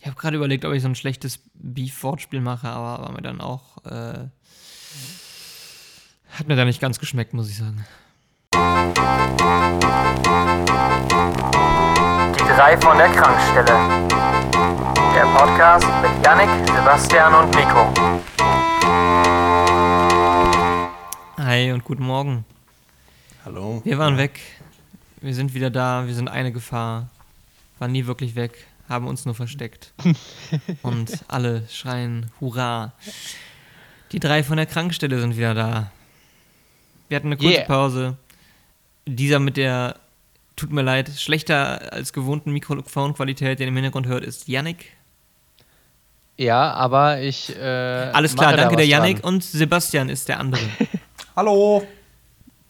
Ich habe gerade überlegt, ob ich so ein schlechtes Beef-Wortspiel mache, aber war mir dann auch. Äh, hat mir da nicht ganz geschmeckt, muss ich sagen. Die drei von der Krankstelle. Der Podcast mit Yannick, Sebastian und Nico. Hi und guten Morgen. Hallo. Wir waren weg. Wir sind wieder da. Wir sind eine Gefahr. Waren nie wirklich weg. Haben uns nur versteckt. und alle schreien Hurra. Die drei von der Krankstelle sind wieder da. Wir hatten eine kurze Yeah. Pause. Dieser mit der, tut mir leid, schlechter als gewohnten Mikrofonqualität, den ihr im Hintergrund hört, ist Yannick. Ja, aber ich. Äh, Alles klar, da danke der Yannick dran. und Sebastian ist der andere. Hallo.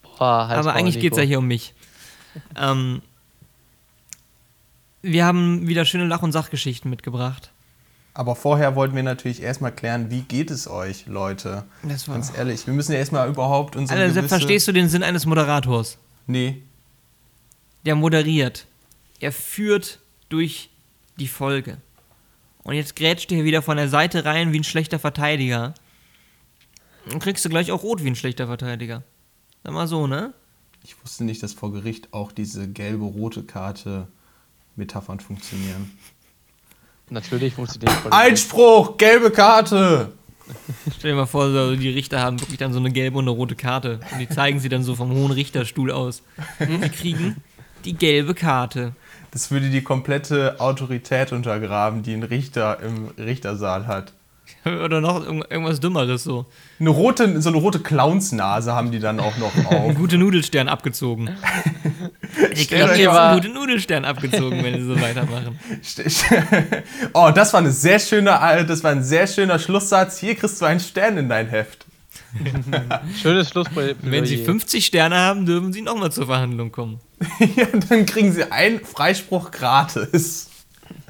Boah, Aber eigentlich geht es ja hier um mich. Ähm, wir haben wieder schöne Lach- und Sachgeschichten mitgebracht. Aber vorher wollten wir natürlich erstmal klären, wie geht es euch, Leute? Das war Ganz ehrlich, wir müssen ja erstmal überhaupt unsere also, gewisse... verstehst du den Sinn eines Moderators? Nee. Der moderiert. Er führt durch die Folge. Und jetzt grätscht du hier wieder von der Seite rein wie ein schlechter Verteidiger. Dann kriegst du gleich auch rot wie ein schlechter Verteidiger. Sag mal so, ne? Ich wusste nicht, dass vor Gericht auch diese gelbe, rote Karte Metaphern funktionieren. Natürlich funktioniert voll. Einspruch! Gelbe Karte! Stell dir mal vor, so, die Richter haben wirklich dann so eine gelbe und eine rote Karte. Und die zeigen sie dann so vom hohen Richterstuhl aus. Die kriegen die gelbe Karte. Das würde die komplette Autorität untergraben, die ein Richter im Richtersaal hat. Oder noch irgend- irgendwas Dümmeres so. Eine rote, so eine rote Clownsnase haben die dann auch noch auf. Einen guten Nudelstern abgezogen. Euch jetzt mal- einen guten Nudelstern abgezogen, wenn sie so weitermachen. oh, das war eine sehr schöne, äh, das war ein sehr schöner Schlusssatz. Hier kriegst du einen Stern in dein Heft. Schönes Schlussplädoyer. Wenn sie 50 Sterne haben, dürfen sie nochmal zur Verhandlung kommen. ja, dann kriegen sie einen Freispruch gratis.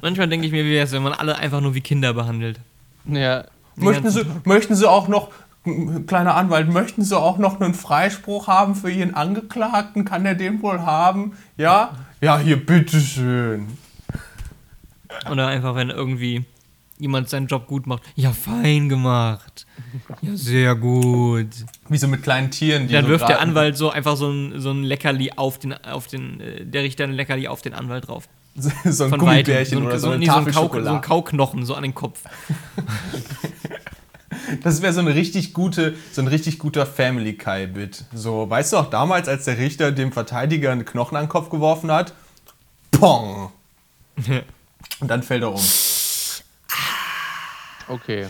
Manchmal denke ich mir, wie wäre es, wenn man alle einfach nur wie Kinder behandelt. Ja. Möchten sie, möchten sie auch noch, kleiner Anwalt, möchten Sie auch noch einen Freispruch haben für Ihren Angeklagten? Kann er den wohl haben? Ja? Ja, hier, bitteschön. Oder einfach, wenn irgendwie jemand seinen Job gut macht. Ja, fein gemacht. Ja, sehr gut. Wie so mit kleinen Tieren, die Dann so wirft der Anwalt so einfach so ein, so ein Leckerli auf den, auf den, äh, der Richter ein Leckerli auf den Anwalt drauf. so ein Von weitem. Gummibärchen So, ein- oder so, so, eine nee, so, ein Kau, so ein. Kauknochen so an den Kopf. Das wäre so eine richtig gute, so ein richtig guter Family Guy Bit. So, weißt du auch damals, als der Richter dem Verteidiger einen Knochen an den Kopf geworfen hat? Pong! Und dann fällt er um. Okay.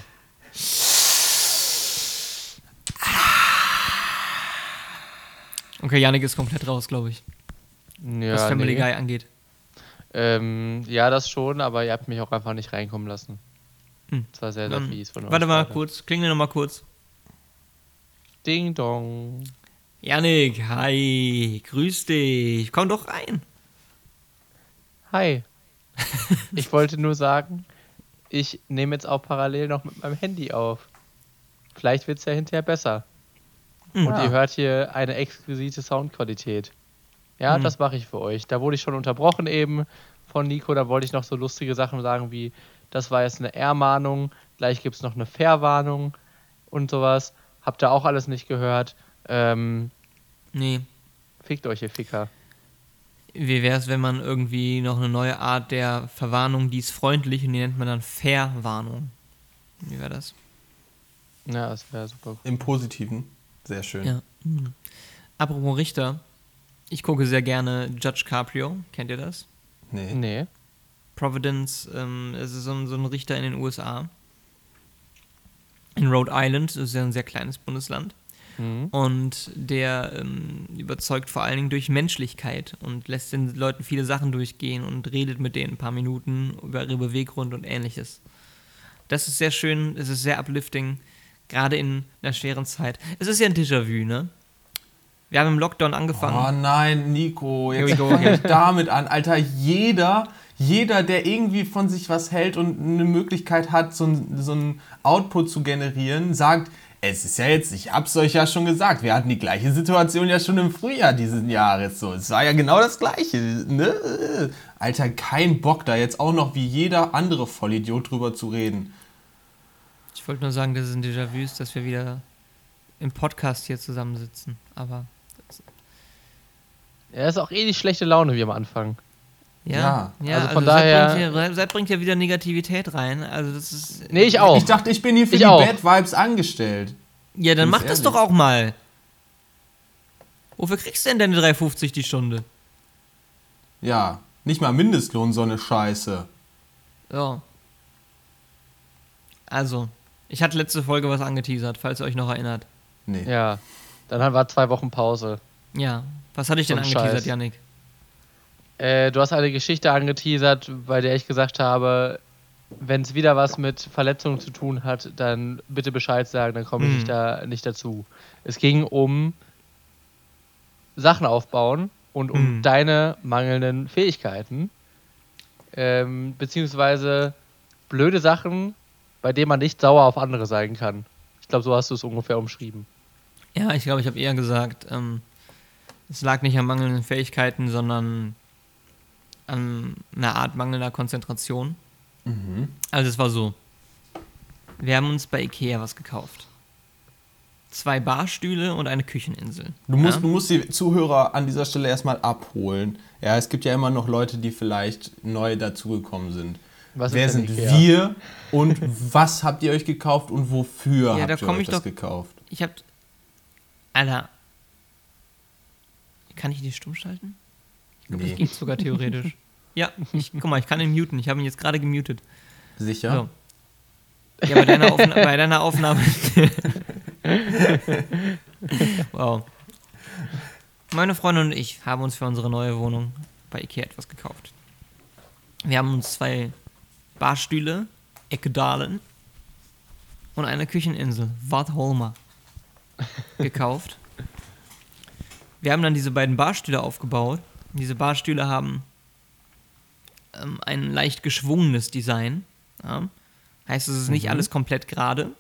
Okay, Yannick ist komplett raus, glaube ich, Ja, was Family nee. Guy angeht. Ähm, ja, das schon, aber ihr habt mich auch einfach nicht reinkommen lassen. Hm. Das war sehr, sehr Dann, fies von euch. warte mal kurz, klingel noch mal kurz. Ding dong. Yannick, hi, grüß dich. Komm doch rein. Hi. ich wollte nur sagen, ich nehme jetzt auch parallel noch mit meinem Handy auf. Vielleicht wird es ja hinterher besser. Und Ah. ihr hört hier eine exquisite Soundqualität. Ja, Mhm. das mache ich für euch. Da wurde ich schon unterbrochen eben von Nico. Da wollte ich noch so lustige Sachen sagen wie, das war jetzt eine R-Mahnung, gleich gibt es noch eine Fair-Warnung und sowas. Habt ihr auch alles nicht gehört. Ähm, Nee, fickt euch, ihr Ficker. wie wäre es, wenn man irgendwie noch eine neue Art der Verwarnung, die ist freundlich und die nennt man dann Verwarnung. Wie wäre das? Ja, das wäre super. Im Positiven. Sehr schön. Ja. Mhm. Apropos Richter, ich gucke sehr gerne Judge Caprio. Kennt ihr das? Nee. Nee. Providence, ähm, es ist so ein, so ein Richter in den USA. In Rhode Island, das ist ja ein sehr kleines Bundesland. Mhm. Und der ähm, überzeugt vor allen Dingen durch Menschlichkeit und lässt den Leuten viele Sachen durchgehen und redet mit denen ein paar Minuten über ihre Beweggrund und ähnliches. Das ist sehr schön, es ist sehr uplifting, gerade in einer schweren Zeit. Es ist ja ein Déjà-vu, ne? Wir haben im Lockdown angefangen. Oh nein, Nico, Here we jetzt go fang again. ich damit an. Alter, jeder, jeder, der irgendwie von sich was hält und eine Möglichkeit hat, so ein, so ein Output zu generieren, sagt, es ist ja jetzt, ich hab's euch ja schon gesagt, wir hatten die gleiche Situation ja schon im Frühjahr dieses Jahres. So, es war ja genau das gleiche. Ne? Alter, kein Bock da jetzt auch noch wie jeder andere Vollidiot drüber zu reden. Ich wollte nur sagen, dass es ein Déjà-vu ist, dass wir wieder im Podcast hier zusammensitzen. Aber Ja, ist auch eh die schlechte Laune wie am Anfang. Ja, ja, also von Sepp daher- bringt, hier, Sepp bringt ja wieder Negativität rein. Also das ist. Nee, ich auch. Ich dachte, ich bin hier für Ich die auch. Bad Vibes angestellt. Ja, dann mach das ehrlich. doch auch mal. Wofür kriegst du denn deine 3,50 die Stunde? Ja, nicht mal Mindestlohn, so eine Scheiße. Ja. Also, ich hatte letzte Folge was angeteasert, falls ihr euch noch erinnert. Nee. Ja. Dann war zwei Wochen Pause. Ja. Was hatte ich denn So ein angeteasert, Scheiß. Yannick? Äh, du hast eine Geschichte angeteasert, bei der ich gesagt habe, wenn es wieder was mit Verletzungen zu tun hat, dann bitte Bescheid sagen, dann komme ich Mhm. nicht, da, nicht dazu. Es ging um Sachen aufbauen und um Mhm. deine mangelnden Fähigkeiten. Ähm, beziehungsweise blöde Sachen, bei denen man nicht sauer auf andere sein kann. Ich glaube, so hast du es ungefähr umschrieben. Ja, ich glaube, ich habe eher gesagt, ähm, es lag nicht an mangelnden Fähigkeiten, sondern an einer Art mangelnder Konzentration. Also es war so. Wir haben uns bei Ikea was gekauft. Zwei Barstühle und eine Kücheninsel. Du musst, ja? du musst die Zuhörer an dieser Stelle erstmal abholen. Ja, es gibt ja immer noch Leute, die vielleicht neu dazugekommen sind. Was Wer sind Ikea? wir und was habt ihr euch gekauft und wofür Ja, da habt ihr komm euch ich das doch- gekauft? Ich hab. Alter. Kann ich die stumm schalten? Das Nee, geht sogar theoretisch. ja, ich, guck mal, ich kann ihn muten. Ich habe ihn jetzt gerade gemutet. sicher? So. Ja, bei deiner, Aufna bei deiner Aufnahme. wow. Meine Freundin und ich haben uns für unsere neue Wohnung bei Ikea etwas gekauft. Wir haben uns zwei Barstühle, Ekedalen und eine Kücheninsel, Wat gekauft. Wir haben dann diese beiden Barstühle aufgebaut. Diese Barstühle haben ähm, ein leicht geschwungenes Design. Ja. Heißt, es ist nicht Mhm. alles komplett gerade.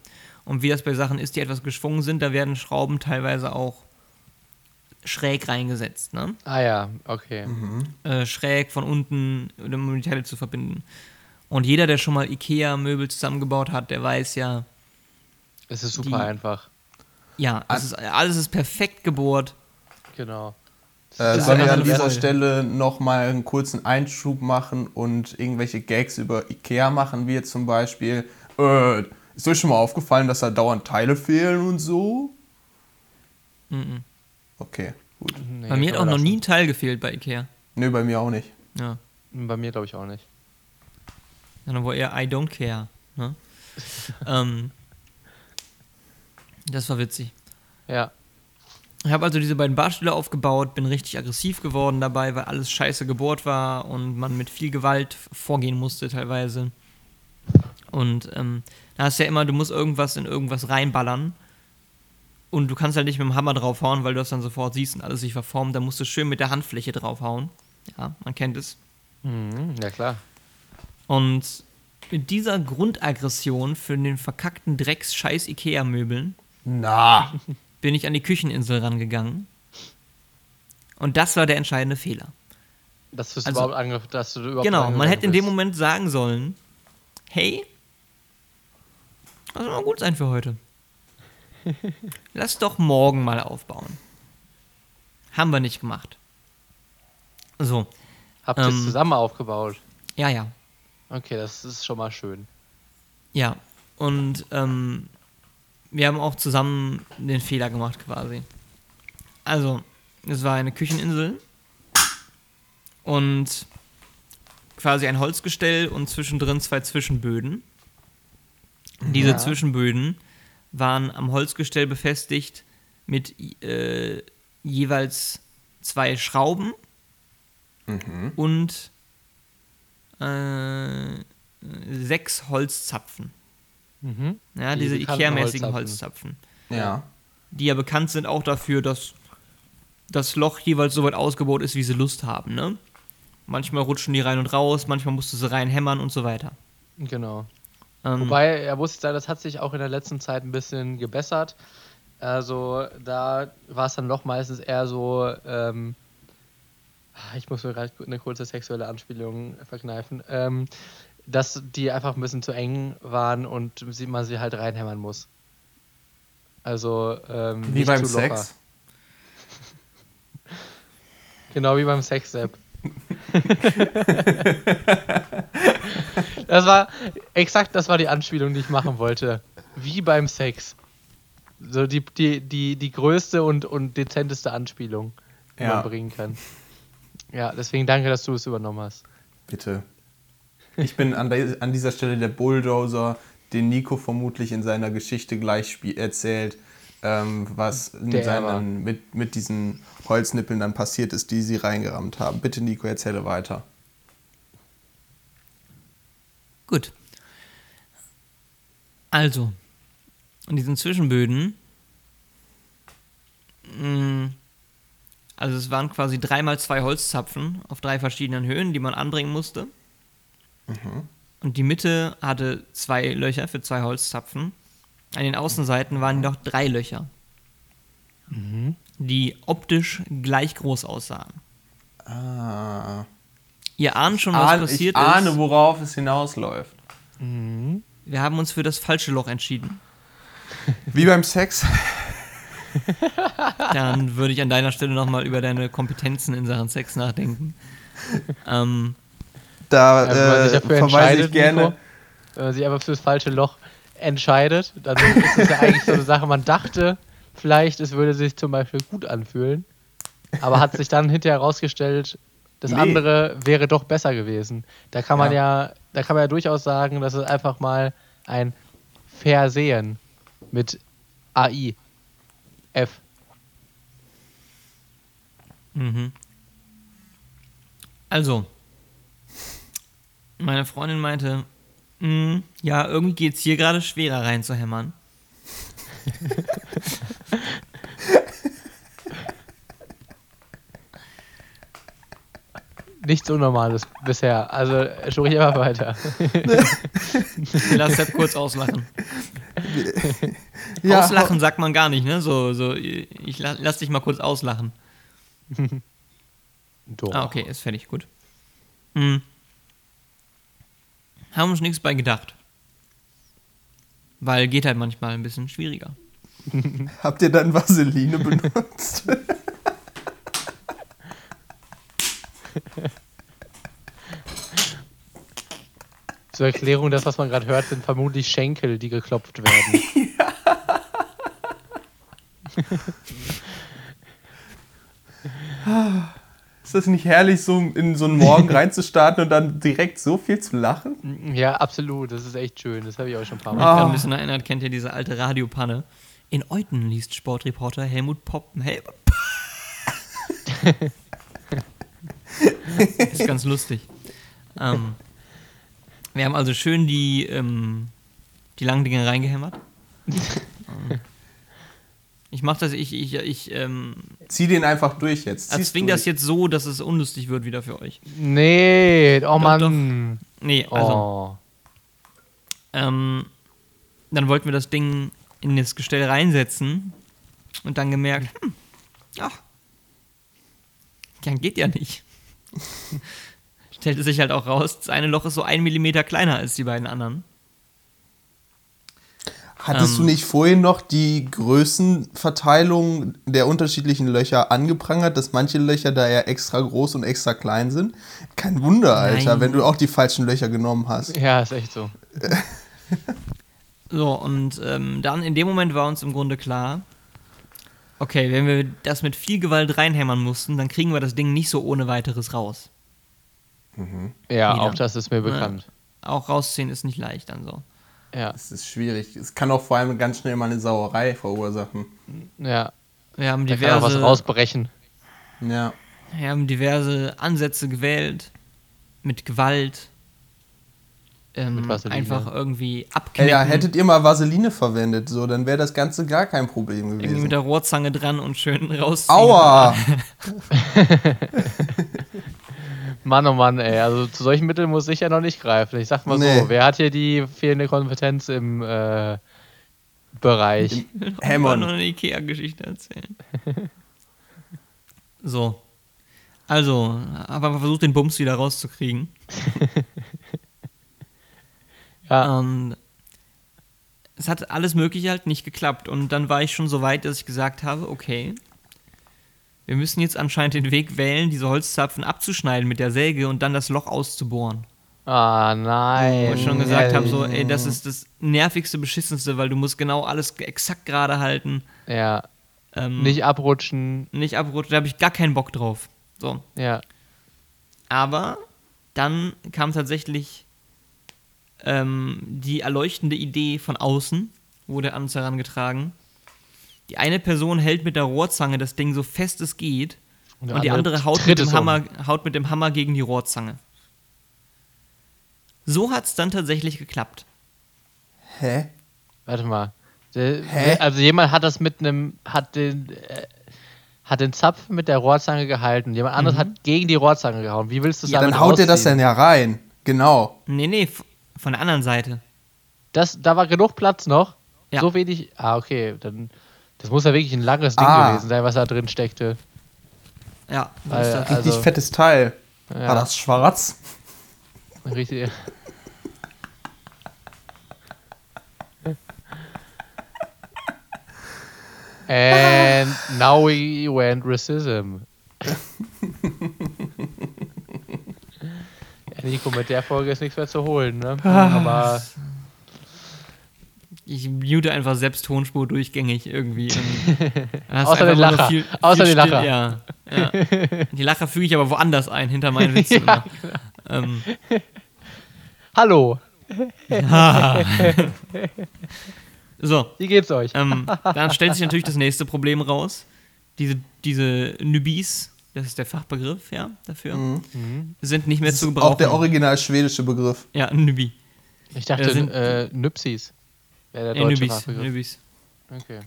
Und wie das bei Sachen ist, die etwas geschwungen sind, da werden Schrauben teilweise auch schräg reingesetzt. Ne? Ah ja, okay. Äh, schräg von unten, um die Teile zu verbinden. Und jeder, der schon mal Ikea-Möbel zusammengebaut hat, der weiß ja, Es ist super Die- einfach. ja, es ist, alles ist perfekt gebohrt. Genau. Äh, sollen wir an dieser Freude. Stelle nochmal einen kurzen Einschub machen und irgendwelche Gags über Ikea machen, wie jetzt zum Beispiel, äh, ist euch schon mal aufgefallen, dass da dauernd Teile fehlen und so? Mhm. Okay, gut. Nee, bei mir hat auch noch nie ein Teil gefehlt bei Ikea. Nö, bei mir auch nicht. Ja. Bei mir glaube ich auch nicht. Sondern wo eher I don't care. Ne? ähm, das war witzig. Ja. Ich habe also diese beiden Barstühle aufgebaut, bin richtig aggressiv geworden dabei, weil alles scheiße gebohrt war und man mit viel Gewalt vorgehen musste teilweise. Und ähm, da hast du ja immer, du musst irgendwas in irgendwas reinballern. Und du kannst halt nicht mit dem Hammer draufhauen, weil du das dann sofort siehst und alles sich verformt. Da musst du schön mit der Handfläche draufhauen. Ja, man kennt es. Mhm, ja klar. Und mit dieser Grundaggression für den verkackten Drecks-Scheiß Ikea-Möbeln Na, bin ich an die Kücheninsel rangegangen. Und das war der entscheidende Fehler. Dass, Also- überhaupt angef dass du überhaupt Genau, man hätte in dem. Moment sagen sollen, hey, das soll mal gut sein für heute. Lass doch morgen mal aufbauen. Haben wir nicht gemacht. So, Habt ihr es ähm, zusammen aufgebaut? ja, ja. Okay, das ist schon mal schön. Ja, und ähm, wir haben auch zusammen den Fehler gemacht quasi. Also, es war eine Kücheninsel und quasi ein Holzgestell und zwischendrin zwei Zwischenböden. Diese Ja. Zwischenböden waren am Holzgestell befestigt mit äh, jeweils zwei Schrauben und äh, sechs Holzzapfen. Mhm. Ja, Die diese bekannten Ikea-mäßigen Holzzapfen. Holzzapfen. ja. Die ja bekannt sind auch dafür, dass das Loch jeweils so weit ausgebaut ist, wie sie Lust haben, ne? Manchmal rutschen die rein und raus, manchmal musst du sie reinhämmern und so weiter. Genau. Ähm, Wobei, er muss ich sagen, das hat sich auch in der letzten Zeit ein bisschen gebessert. Also da war es dann doch meistens eher so, ähm, ich muss mir gerade eine kurze sexuelle Anspielung verkneifen, ähm, dass die einfach ein bisschen zu eng waren und man sie halt reinhämmern muss. Also ähm, Wie nicht beim. Sex. Genau wie beim Sex Sepp. das war exakt, das war die Anspielung, die ich machen wollte. Wie beim Sex. So die, die, die, die größte und, und dezenteste Anspielung, die Ja. man bringen kann. Ja, deswegen danke, dass du es übernommen hast. Bitte. Ich bin an, an dieser Stelle der Bulldozer, den Nico vermutlich in seiner Geschichte gleich erzählt, ähm, was seinen, mit, mit diesen Holznippeln dann passiert ist, die sie reingerammt haben. Bitte, Nico, erzähle weiter. Gut. Also, in diesen Zwischenböden, mh, also es waren quasi dreimal zwei Holzzapfen auf drei verschiedenen Höhen, die man anbringen musste. Und die Mitte hatte zwei Löcher für zwei Holzzapfen. An den Außenseiten waren noch drei Löcher, die optisch gleich groß aussahen. Ah. Ihr ahnt schon, was Ahn, passiert ich ahne, ist. worauf es hinausläuft. Wir haben uns für das falsche Loch entschieden. Wie beim Sex. Dann würde ich an deiner Stelle nochmal über deine Kompetenzen in Sachen Sex nachdenken. ähm, Da Ja, wenn man sich äh, verweise entscheidet, ich gerne. Nico, wenn man sich einfach fürs falsche Loch entscheidet, dann ist es ja eigentlich so eine Sache, man dachte, vielleicht es würde sich zum Beispiel gut anfühlen, aber hat sich dann hinterher herausgestellt, das Nee. andere wäre doch besser gewesen. Da kann man Ja. ja, da kann man ja durchaus sagen, dass es einfach mal ein Versehen mit AI. F. mhm. Also, meine Freundin meinte, "Mm, ja, irgendwie geht es hier gerade schwerer reinzuhämmern. Nichts Unnormales bisher. Also sprich immer weiter. Ich lass Sepp kurz auslachen. Ja, auslachen sagt man gar nicht, ne? So, so, ich la- lass dich mal kurz auslachen. Doch. Ah, okay, ist fertig, gut. Hm. Haben uns nichts bei gedacht. Weil geht halt manchmal ein bisschen schwieriger. Habt ihr dann Vaseline benutzt? Zur Erklärung, das, was man gerade hört, sind vermutlich Schenkel, die geklopft werden. Ist das nicht herrlich, so in so einen Morgen reinzustarten und dann direkt so viel zu lachen? ja, absolut. Das ist echt schön. Das habe ich auch schon ein paar Ich Mal. Ah. ein bisschen erinnert, kennt ihr diese alte Radiopanne? In Euten liest Sportreporter Helmut Popp. Helmut ist ganz lustig. Ähm, wir haben also schön die, ähm, die langen Dinge reingehämmert. Ähm, ich mach das, ich, ich, ich ähm, Zieh den einfach durch jetzt. Erzwing durch. das jetzt so, dass es unlustig wird wieder für euch. Nee, oh Doch, Mann. Nee, also. Oh. Ähm, dann wollten wir das Ding in das Gestell reinsetzen und dann gemerkt, hm, ach, ja, geht ja nicht. Stellte sich halt auch raus, das eine Loch ist so ein Millimeter kleiner als die beiden anderen. Hattest du ähm, nicht vorhin noch die Größenverteilung der unterschiedlichen Löcher angeprangert, dass manche Löcher da ja extra groß und extra klein sind? Kein Wunder, Alter, Nein. wenn du auch die falschen Löcher genommen hast. Ja, ist echt so. So, und ähm, dann in dem Moment war uns im Grunde klar, okay, wenn wir das mit viel Gewalt reinhämmern mussten, dann kriegen wir das Ding nicht so ohne weiteres raus. Ja, Wieder. auch das ist mir bekannt. Auch rausziehen ist nicht leicht dann so. Ja, Das ist schwierig. Es kann auch vor allem ganz schnell mal eine Sauerei verursachen. ja. Wir haben Da kann auch was diverse rausbrechen. Ja. Wir haben diverse Ansätze gewählt, mit Gewalt, ähm, Mit Vaseline. einfach irgendwie abknicken, ja, hättet ihr mal Vaseline verwendet, so, dann wäre das Ganze gar kein Problem irgendwie gewesen. mit der Rohrzange dran und schön rausziehen. Aua! Mann, oh Mann, ey. Also zu solchen Mitteln muss ich ja noch nicht greifen. Ich sag mal Nee. so, wer hat hier die fehlende Kompetenz im äh, Bereich? Ich noch Hammond. eine Ikea-Geschichte erzählen. so. Also, aber versucht den Bums wieder rauszukriegen. Ja, Und es hat alles Mögliche halt nicht geklappt. Und dann war ich schon so weit, dass ich gesagt habe, okay, wir müssen jetzt anscheinend den Weg wählen, diese Holzzapfen abzuschneiden mit der Säge und dann das Loch auszubohren. ah nein. Wo ich schon gesagt habe, so, ey, das ist das nervigste, beschissenste, weil du musst genau alles exakt gerade halten. Ja, Ähm, nicht abrutschen. nicht abrutschen, da habe ich gar keinen Bock drauf. So. Ja, Aber dann kam tatsächlich ähm, die erleuchtende Idee von außen, wurde an uns herangetragen. Die eine Person hält mit der Rohrzange das Ding so fest es geht Und und, der die andere andere haut mit, um. Hammer, haut mit dem Hammer gegen die Rohrzange. So hat es dann tatsächlich geklappt. Hä? warte mal. Der, Hä? Also jemand hat das mit einem, hat den, äh, hat den Zapfen mit der Rohrzange gehalten. Jemand anderes hat gegen die Rohrzange gehauen. Wie willst du es Ja, damit dann haut er das dann ja rein. Genau. Nee, nee, von der anderen Seite. Das, da war genug Platz noch. Ja. So wenig. Ah, okay. Dann, das muss ja wirklich ein langes Ding Ah. gewesen sein, was da drin steckte. Ja, Weil- ist das. Richtig Also- fettes Teil. Ja. War das schwarz? Richtig. And now we went racism. ja, Nico, mit der Folge ist nichts mehr zu holen, ne? Aber Ich mute einfach selbst Tonspur durchgängig irgendwie. Außer den einfach nur Lacher. Außer den Still- Lacher. Ja, ja. Die Lacher füge ich aber woanders ein, hinter meinen Witzen. Ja, immer. ähm, hallo, so, wie geht's euch? ähm, dann stellt sich natürlich das nächste Problem raus. Diese, diese Nubis, das ist der Fachbegriff, ja, dafür, sind nicht mehr Das zu ist gebrauchen. auch der original schwedische Begriff. ja, Nubi. Ich dachte, äh, sind- äh, Nypsis wäre der Ja, deutsche Nubis, Fachbegriff. Nubis. Okay.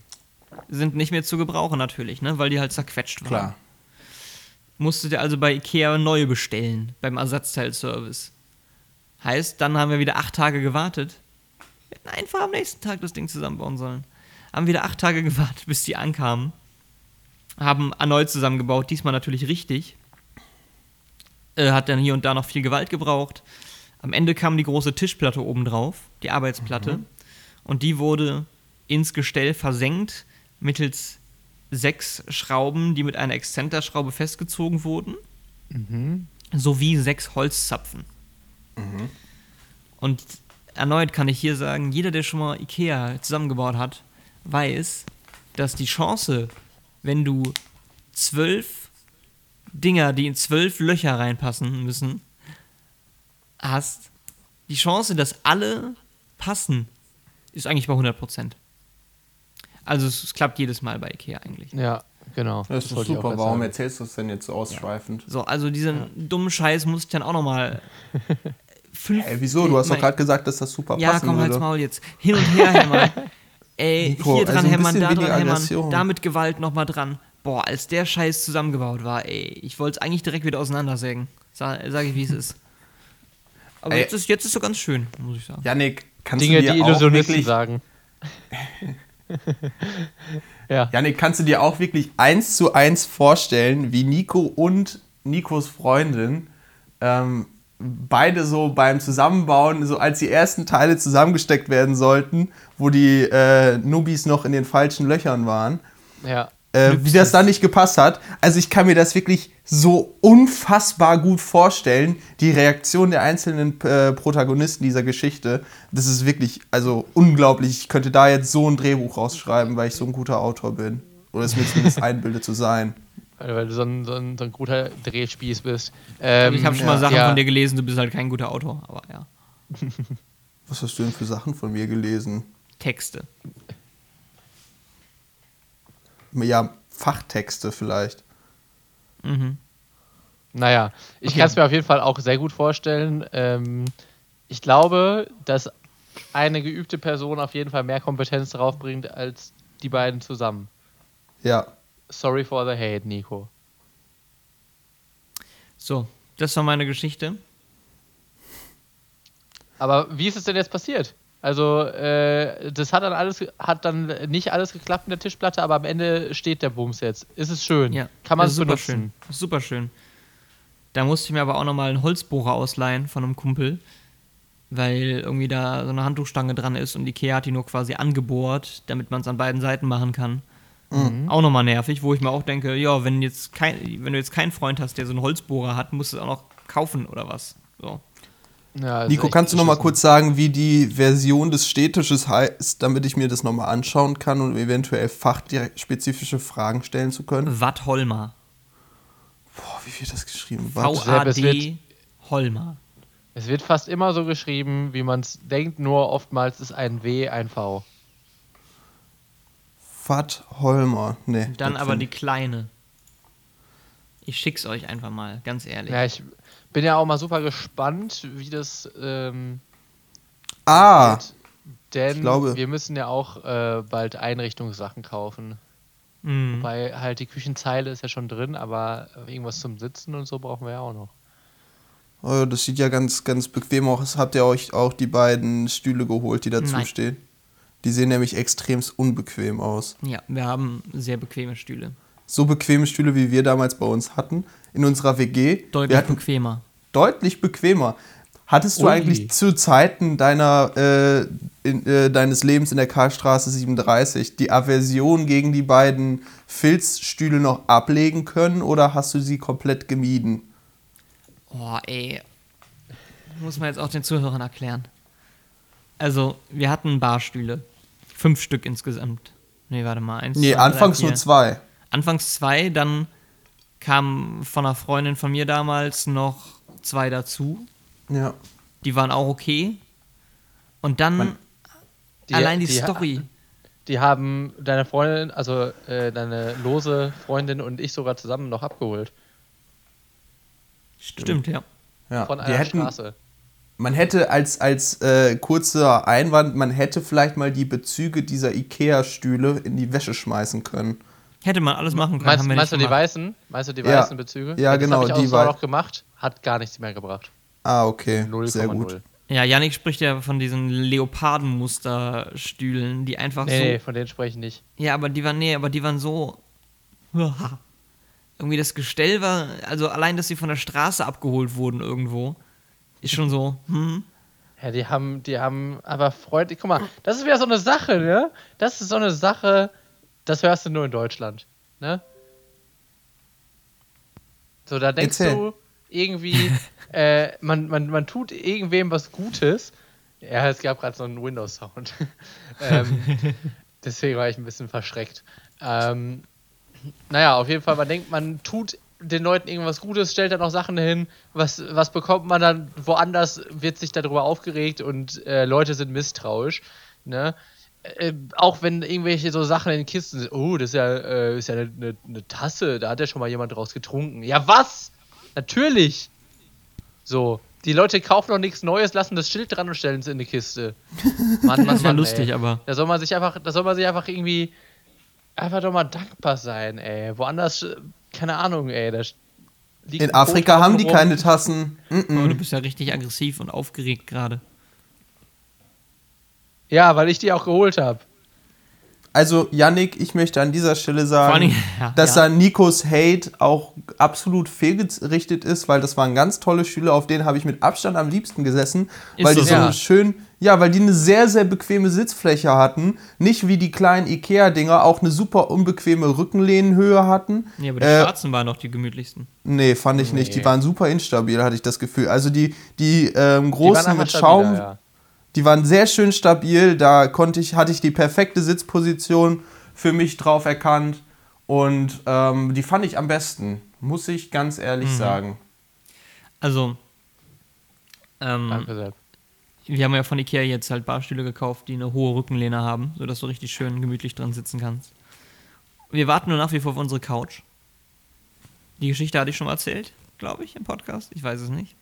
Sind nicht mehr zu gebrauchen natürlich, ne, weil die halt zerquetscht waren. Klar. Musstet ihr also bei Ikea neue bestellen, beim Ersatzteilservice. Heißt, dann haben wir wieder acht Tage gewartet. Wir hätten einfach am nächsten Tag das Ding zusammenbauen sollen. Haben wieder acht Tage gewartet, bis die ankamen. Haben erneut zusammengebaut, diesmal natürlich richtig. Äh, hat dann hier und da noch viel Gewalt gebraucht. Am Ende kam die große Tischplatte oben drauf, die Arbeitsplatte. Und die wurde ins Gestell versenkt mittels sechs Schrauben, die mit einer Exzenterschraube festgezogen wurden, sowie sechs Holzzapfen. Und erneut kann ich hier sagen, jeder, der schon mal Ikea zusammengebaut hat, weiß, dass die Chance, wenn du zwölf Dinger, die in zwölf Löcher reinpassen müssen, hast, die Chance, dass alle passen, ist eigentlich bei 100%. Also es, es klappt jedes Mal bei Ikea eigentlich. Ja, genau. Das ist ich auch super. Warum sagen. erzählst du es denn jetzt so ausschweifend? So, also diesen dummen Scheiß musste ich dann auch nochmal fünf. Ey, wieso? Du hast doch gerade gesagt, dass das super Ja, passen komm, halt's würde. Maul jetzt. Hin und her hämmern. Ey, Nico, hier dran also hämmern, da dran hämmern, da mit Gewalt nochmal dran. Boah, als der Scheiß zusammengebaut war, ey, ich wollte es eigentlich direkt wieder auseinandersägen. Sa sag ich, wie es ist. Aber Ey. jetzt ist, jetzt ist so ganz schön, muss ich sagen. Janik, kannst Dinge, du dir die auch Illusionisten wirklich, sagen. ja. Janik, kannst du dir auch wirklich eins zu eins vorstellen, wie Nico und Nikos Freundin ähm, beide so beim Zusammenbauen, so als die ersten Teile zusammengesteckt werden sollten, wo die äh, Nubis noch in den falschen Löchern waren, Ja. Äh, wie das dann nicht gepasst hat. Also ich kann mir das wirklich so unfassbar gut vorstellen, die Reaktion der einzelnen äh, Protagonisten dieser Geschichte. Das ist wirklich, also unglaublich. Ich könnte da jetzt so ein Drehbuch rausschreiben, weil ich so ein guter Autor bin. Oder es mir zumindest einbilde zu sein. Weil weil du so ein, so ein, so ein guter Drehspieß bist. Ähm, ich habe schon mal ja. Sachen ja. von dir gelesen, du bist halt kein guter Autor, aber ja. Was hast du denn für Sachen von mir gelesen? Texte. Ja, Fachtexte vielleicht. Mhm. Naja, ich Okay. kann es mir auf jeden Fall auch sehr gut vorstellen. Ähm, ich glaube, dass eine geübte Person auf jeden Fall mehr Kompetenz darauf bringt als die beiden zusammen. Ja. Sorry for the hate, Nico. So, Das war meine Geschichte. Aber wie ist es denn jetzt passiert? Also, äh, das hat dann alles, hat dann nicht alles geklappt in der Tischplatte, aber am Ende steht der Bums jetzt. Ist es schön? Ja. Kann man es ist super benutzen? schön. Das ist super schön. Da musste ich mir aber auch nochmal einen Holzbohrer ausleihen von einem Kumpel, weil irgendwie da so eine Handtuchstange dran ist und Ikea hat die nur quasi angebohrt, damit man es an beiden Seiten machen kann. Mhm. Auch nochmal nervig, wo ich mir auch denke, ja, wenn jetzt kein, wenn du jetzt keinen Freund hast, der so einen Holzbohrer hat, musst du es auch noch kaufen oder was. So. Ja, Nico, kannst du noch mal kurz sagen, wie die Version des Städtisches heißt, damit ich mir das noch mal anschauen kann und eventuell fachspezifische Fragen stellen zu können? Watt Holmer. Boah, wie wird das geschrieben? V-A-D wird- Holmer. Es wird fast immer so geschrieben, wie man es denkt, nur oftmals ist ein W ein V. Watt Holmer. Nee. Dann aber find- die kleine. Ich schick's euch einfach mal, ganz ehrlich. Ja, ich bin ja auch mal super gespannt, wie das ähm, Ah, wird. Denn ich glaube- wir müssen ja auch äh, bald Einrichtungssachen kaufen. Mhm. Weil halt die Küchenzeile ist ja schon drin, aber irgendwas zum Sitzen und so brauchen wir ja auch noch. oh, das sieht ja ganz, ganz bequem aus. Habt ihr euch auch die beiden Stühle geholt, die dazu Nein. stehen? Die sehen nämlich extremst unbequem aus. Ja, wir haben sehr bequeme Stühle. So bequeme Stühle, wie wir damals bei uns hatten, in unserer WG. Deutlich hatten bequemer. deutlich bequemer. Hattest du Ui. eigentlich zu Zeiten deiner, äh, in, äh, deines Lebens in der Karlstraße 37 die Aversion gegen die beiden Filzstühle noch ablegen können oder hast du sie komplett gemieden? Oh, ey. Muss man jetzt auch den Zuhörern erklären. Also, wir hatten Barstühle. Fünf Stück insgesamt. Nee, warte mal. Eins, Nee, zwei, drei, anfangs vier. nur zwei. Anfangs zwei, dann kamen von einer Freundin von mir damals noch zwei dazu. Ja. Die waren auch okay. Und dann Die- allein die, die- Story. Die haben deine Freundin, also äh, deine lose Freundin und ich sogar zusammen noch abgeholt. Stimmt, ja. ja. Von einer hätten, Straße. man hätte als, als äh, kurzer Einwand, man hätte vielleicht mal die Bezüge dieser Ikea-Stühle in die Wäsche schmeißen können. Hätte man alles machen können. Meinst, haben wir meinst du die weißen? Meinst du die Ja. weißen Bezüge? Ja, das genau, Hab ich auch noch gemacht, hat gar nichts mehr gebracht. Ah, okay. 0,0. Sehr gut. Ja, Yannick spricht ja von diesen Leopardenmusterstühlen, die einfach Nee, so. nee, von denen spreche ich nicht. Ja, aber die waren, nee, aber die waren so. Irgendwie das Gestell war, also allein, dass sie von der Straße abgeholt wurden irgendwo, ist schon so, hm. Ja, die haben, die haben aber freundlich. Guck mal, das ist wieder so eine Sache, ne? Das ist so eine Sache, das hörst du nur in Deutschland, ne? So, da denkst Erzähl. du irgendwie, äh, man, man, man tut irgendwem was Gutes. Ja, es gab gerade so einen Windows-Sound. ähm, deswegen war ich ein bisschen verschreckt. Ähm, naja, auf jeden Fall, man denkt, man tut den Leuten irgendwas Gutes, stellt dann auch Sachen hin. Was, was bekommt man dann woanders, wird sich darüber aufgeregt und äh, Leute sind misstrauisch. Ne? Äh, auch wenn irgendwelche so Sachen in den Kisten sind, oh, das ist ja, äh, ist ja eine, eine, eine Tasse, da hat ja schon mal jemand draus getrunken. Ja, was? Natürlich! So, die Leute kaufen noch nichts Neues, lassen das Schild dran und stellen es in die Kiste. Mann, Mann, Das wäre Mann, lustig, ey. aber. Da soll man sich einfach, da soll man sich einfach irgendwie einfach doch mal dankbar sein, ey. Woanders, äh, keine Ahnung, ey. Da liegt In Afrika haben die rum. keine Tassen. Mm Oh, du -mm. bist ja richtig aggressiv und aufgeregt gerade. Ja, weil ich die auch geholt habe. Also, Yannick, ich möchte an dieser Stelle sagen, Dingen- ja, dass ja. da Nikos Hate auch absolut fehlgerichtet ist, weil das waren ganz tolle Stühle, auf denen habe ich mit Abstand am liebsten gesessen, Ist weil so. die so Ja. eine schön, ja, weil die eine sehr, sehr bequeme Sitzfläche hatten, nicht wie die kleinen Ikea-Dinger auch eine super unbequeme Rückenlehnenhöhe hatten. Ja, aber die Äh, schwarzen waren noch die gemütlichsten. Nee, fand ich nicht. Nee. Die waren super instabil, hatte ich das Gefühl. Also die, die ähm, großen einfach mit stabiler, Schaum, ja. Die waren sehr schön stabil. Da konnte ich, hatte ich die perfekte Sitzposition für mich drauf erkannt. Und ähm, die fand ich am besten, muss ich ganz ehrlich Mhm. sagen. Also, ähm, Danke, wir haben ja von Ikea jetzt halt Barstühle gekauft, die eine hohe Rückenlehne haben, sodass du richtig schön gemütlich dran sitzen kannst. Wir warten nur nach wie vor auf unsere Couch. Die Geschichte hatte ich schon mal erzählt, glaube ich, im Podcast. Ich weiß es nicht.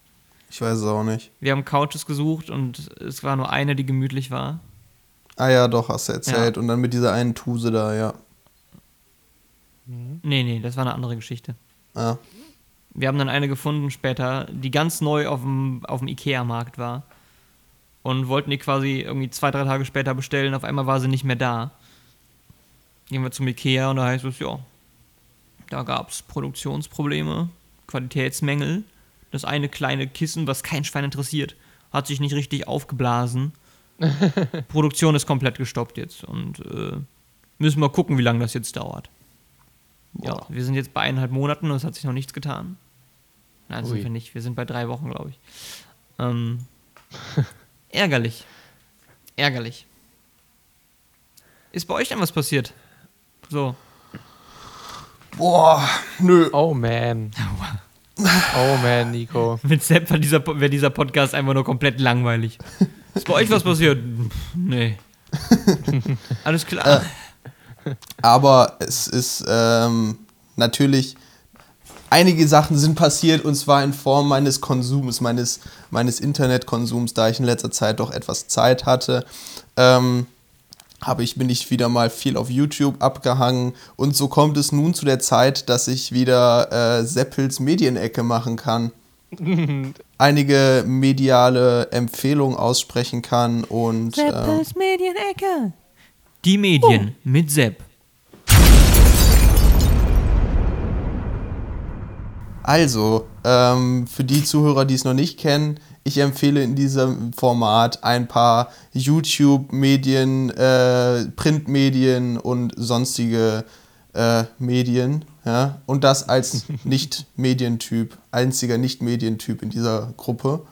Ich weiß es auch nicht. Wir haben Couches gesucht und es war nur eine, die gemütlich war. Ah ja, doch, hast du erzählt. Und dann mit dieser einen Tuse da, ja. Nee, nee, das war eine andere Geschichte. Ah. Wir haben dann eine gefunden später, die ganz neu auf dem, auf dem Ikea-Markt war. Und wollten die quasi irgendwie zwei, drei Tage später bestellen. Auf einmal war sie nicht mehr da. Gehen wir zum Ikea und da heißt es, ja, da gab es Produktionsprobleme, Qualitätsmängel. Das eine kleine Kissen, was kein Schwein interessiert, hat sich nicht richtig aufgeblasen. Produktion ist komplett gestoppt jetzt und äh, müssen wir gucken, wie lange das jetzt dauert. Ja, Boah. wir sind jetzt bei eineinhalb Monaten und es hat sich noch nichts getan. Nein, Ui. sind wir nicht. Wir sind bei drei Wochen, glaube ich. Ähm, ärgerlich. Ärgerlich. Ist bei euch denn was passiert? So. Boah, nö. Oh man. Oh man, Nico. Mit Sepp wäre dieser, wär dieser Podcast einfach nur komplett langweilig. Ist bei euch was passiert? Nee. Alles klar. Aber es ist ähm, natürlich, einige Sachen sind passiert und zwar in Form meines Konsums, meines, meines Internetkonsums, da ich in letzter Zeit doch etwas Zeit hatte. Ähm, habe ich, bin ich wieder mal viel auf YouTube abgehangen und so kommt es nun zu der Zeit, dass ich wieder äh, Seppels Medienecke machen kann. Einige mediale Empfehlungen aussprechen kann und ähm, Medienecke. Die Medien mit Sepp. Also, ähm, für die Zuhörer, die es noch nicht kennen, ich empfehle in diesem Format ein paar YouTube-Medien, äh, Printmedien und sonstige äh, Medien. Ja? Und das als Nicht-Medientyp, einziger Nicht-Medientyp in dieser Gruppe.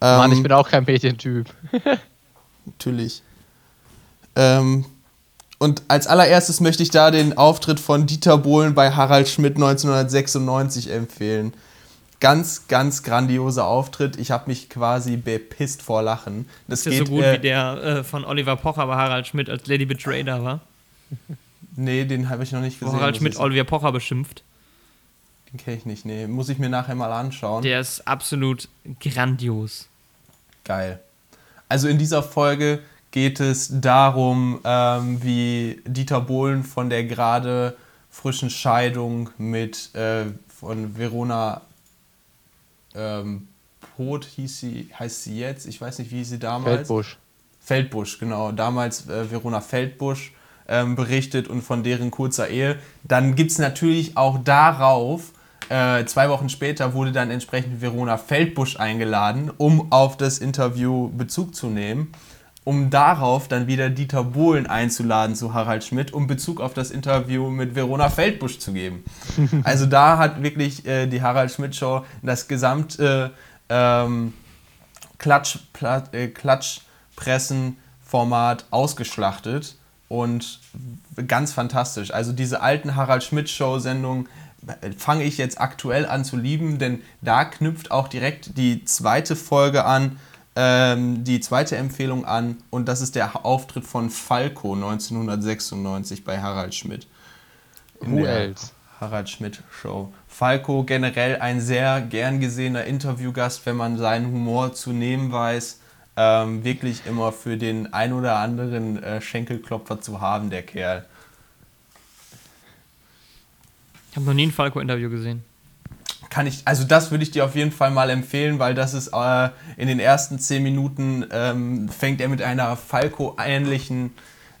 Mann, ich Ähm, bin auch kein Medientyp. natürlich. Ähm, und als allererstes möchte ich da den Auftritt von Dieter Bohlen bei Harald Schmidt 1996 empfehlen. Ganz, ganz grandioser Auftritt. Ich habe mich quasi bepisst vor Lachen. Das ist ja so gut äh, wie der äh, von Oliver Pocher bei Harald Schmidt als Lady Betray da war. Nee, den habe ich noch nicht Wo gesehen. Harald Schmidt ich- Oliver Pocher beschimpft. Den kenne ich nicht. Nee, muss ich mir nachher mal anschauen. Der ist absolut grandios. Geil. Also in dieser Folge geht es darum, ähm, wie Dieter Bohlen von der gerade frischen Scheidung mit äh, von Verona ähm, Poth hieß sie, heißt sie jetzt, ich weiß nicht, wie sie damals. Feldbusch. Feldbusch, genau. Damals äh, Verona Feldbusch ähm, berichtet und von deren kurzer Ehe. Dann gibt es natürlich auch darauf, äh, zwei Wochen später wurde dann entsprechend Verona Feldbusch eingeladen, um auf das Interview Bezug zu nehmen, um darauf dann wieder Dieter Bohlen einzuladen zu Harald Schmidt, um Bezug auf das Interview mit Verona Feldbusch zu geben. Also da hat wirklich äh, die Harald Schmidt Show das gesamte ähm, Klatsch, äh, Klatschpressen-Format ausgeschlachtet und ganz fantastisch. Also diese alten Harald Schmidt-Show-Sendungen fange ich jetzt aktuell an zu lieben, denn da knüpft auch direkt die zweite Folge an, ähm, die zweite Empfehlung an und das ist der Auftritt von Falco 1996 bei Harald Schmidt. In Who else? Harald Schmidt Show. Falco generell ein sehr gern gesehener Interviewgast, wenn man seinen Humor zu nehmen weiß. Ähm, wirklich immer für den ein oder anderen äh, Schenkelklopfer zu haben, der Kerl. Ich habe noch nie ein Falco-Interview gesehen. Kann ich, also das würde ich dir auf jeden Fall mal empfehlen, weil das ist äh, in den ersten zehn Minuten ähm, fängt er mit einer Falco-ähnlichen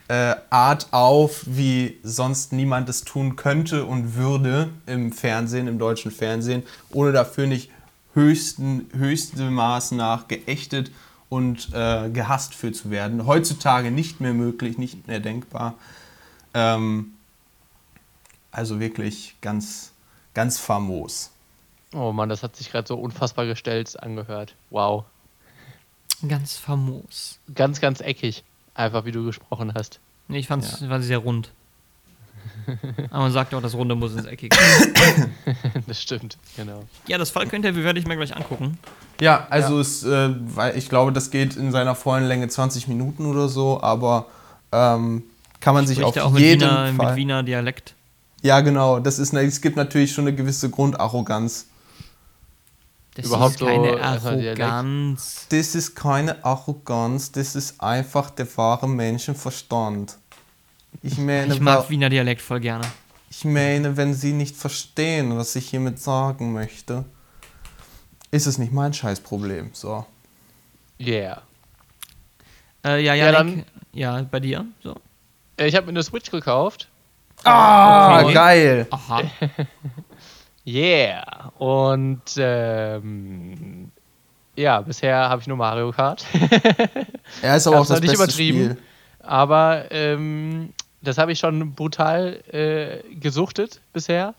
äh, Art auf, wie sonst niemand es tun könnte und würde im Fernsehen, im deutschen Fernsehen, ohne dafür nicht höchsten, höchstem Maß nach geächtet und äh, gehasst für zu werden. Heutzutage nicht mehr möglich, nicht mehr denkbar. Ähm, also wirklich ganz, ganz famos. Oh Mann, das hat sich gerade so unfassbar gestellt angehört. Wow. Ganz famos. Ganz, ganz eckig. Einfach wie du gesprochen hast. Nee, ich fand's, fand sehr rund. Aber man sagt auch, das Runde muss ins Eckige. das stimmt, genau. ja, das Falco-Interview werde ich mir gleich angucken. Ja, also Es, äh, weil ich glaube, das geht in seiner vollen Länge 20 Minuten oder so, aber ähm, kann man sich Spricht auf er auch mit jeden Wiener, Fall. mit Wiener Dialekt. Ja, genau. Das ist, ne- es gibt natürlich schon eine gewisse Grundarroganz. Das Überhaupt ist keine so Dialekt. Arroganz. Das ist keine Arroganz, das ist einfach der wahre Menschenverstand. Ich meine, Ich mag Wiener Dialekt voll gerne. Ich meine, wenn Sie nicht verstehen, was ich hiermit sagen möchte, ist es nicht mein Scheißproblem. So. Yeah. Äh, ja, Ja, Janik, ja, bei dir. So. Äh, Ich habe mir eine Switch gekauft. Ah, Okay. geil. Aha. Yeah. Und ähm, ja, bisher habe ich nur Mario Kart. Er ist aber auch das nicht beste übertrieben. Spiel. Aber ähm, das habe ich schon brutal äh, gesuchtet bisher.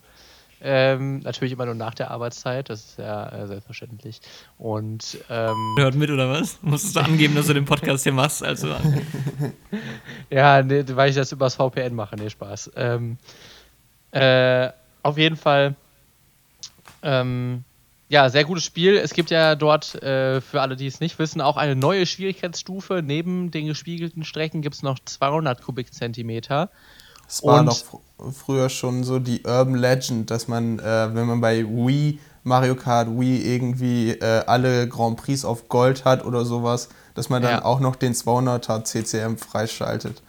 Ähm, natürlich immer nur nach der Arbeitszeit, das ist ja äh, selbstverständlich. Und ähm, Hört mit oder was? Musstest du angeben, dass du den Podcast hier machst? Also, ja, nee, weil ich das übers VPN mache, nee, Spaß. Ähm, äh, auf jeden Fall, ähm, ja, sehr gutes Spiel. Es gibt ja dort, äh, für alle, die es nicht wissen, auch eine neue Schwierigkeitsstufe. Neben den gespiegelten Strecken gibt es noch 200 Kubikzentimeter. Es war Und- doch fr früher schon so die Urban Legend, dass man, äh, wenn man bei Wii, Mario Kart Wii irgendwie äh, alle Grand Prix auf Gold hat oder sowas, dass man dann Ja. auch noch den 200er CCM freischaltet.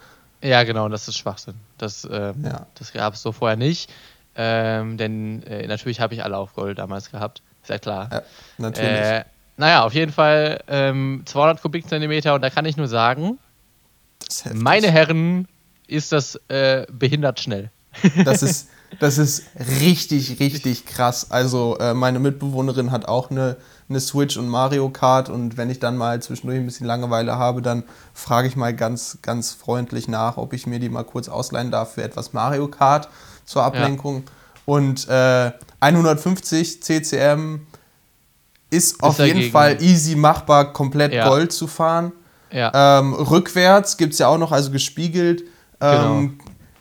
Ja, genau, das ist Schwachsinn. Das, ähm, Ja. das gab es so vorher nicht. Ähm, denn äh, natürlich habe ich alle auf Gold damals gehabt. Ist ja klar. Ja, natürlich. Äh, naja, auf jeden Fall ähm, 200 Kubikzentimeter und da kann ich nur sagen, meine Herren, ist das äh, behindert schnell. Das ist, das ist richtig, richtig krass. Also äh, meine Mitbewohnerin hat auch eine, eine Switch und Mario Kart und wenn ich dann mal zwischendurch ein bisschen Langeweile habe, dann frage ich mal ganz, ganz freundlich nach, ob ich mir die mal kurz ausleihen darf für etwas Mario Kart zur Ablenkung. Und äh, 150 CCM ist auf jeden dagegen. Fall easy machbar, komplett Ja. Gold zu fahren. Ja, Ähm, rückwärts gibt es ja auch noch, also gespiegelt. Ähm,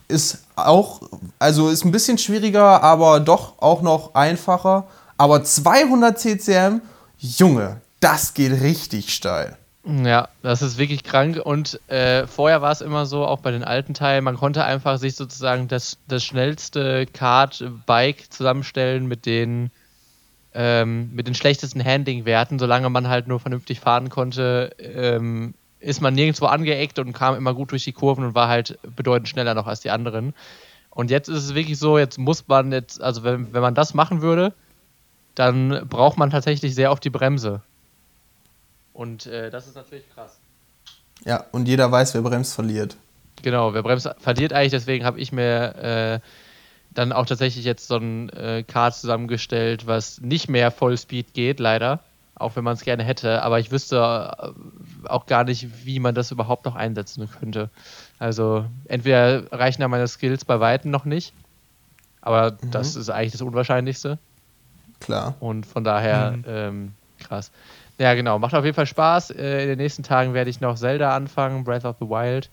Ist auch, also ist ein bisschen schwieriger, aber doch auch noch einfacher. Aber 200 CCM, Junge, das geht richtig steil. Ja, das ist wirklich krank. Und äh, vorher war es immer so, auch bei den alten Teilen, man konnte einfach sich sozusagen das, das schnellste Kart-Bike zusammenstellen mit den, ähm, mit den schlechtesten Handling-Werten. Solange man halt nur vernünftig fahren konnte, ähm, ist man nirgendwo angeeckt und kam immer gut durch die Kurven und war halt bedeutend schneller noch als die anderen. Und jetzt ist es wirklich so, jetzt muss man jetzt, also wenn, wenn man das machen würde, dann braucht man tatsächlich sehr auf die Bremse. Und äh, das ist natürlich krass. Ja, und jeder weiß, wer bremst, verliert. Genau, wer bremst, verliert eigentlich, deswegen habe ich mir äh, dann auch tatsächlich jetzt so ein äh, Kart zusammengestellt, was nicht mehr Vollspeed geht, leider. Auch wenn man es gerne hätte, aber ich wüsste äh, auch gar nicht, wie man das überhaupt noch einsetzen könnte. Also entweder reichen da meine Skills bei Weitem noch nicht, aber das ist eigentlich das Unwahrscheinlichste. Klar. Und von daher, ähm, krass. Ja, genau. Macht auf jeden Fall Spaß. Äh, in den nächsten Tagen werde ich noch Zelda anfangen, Breath of the Wild.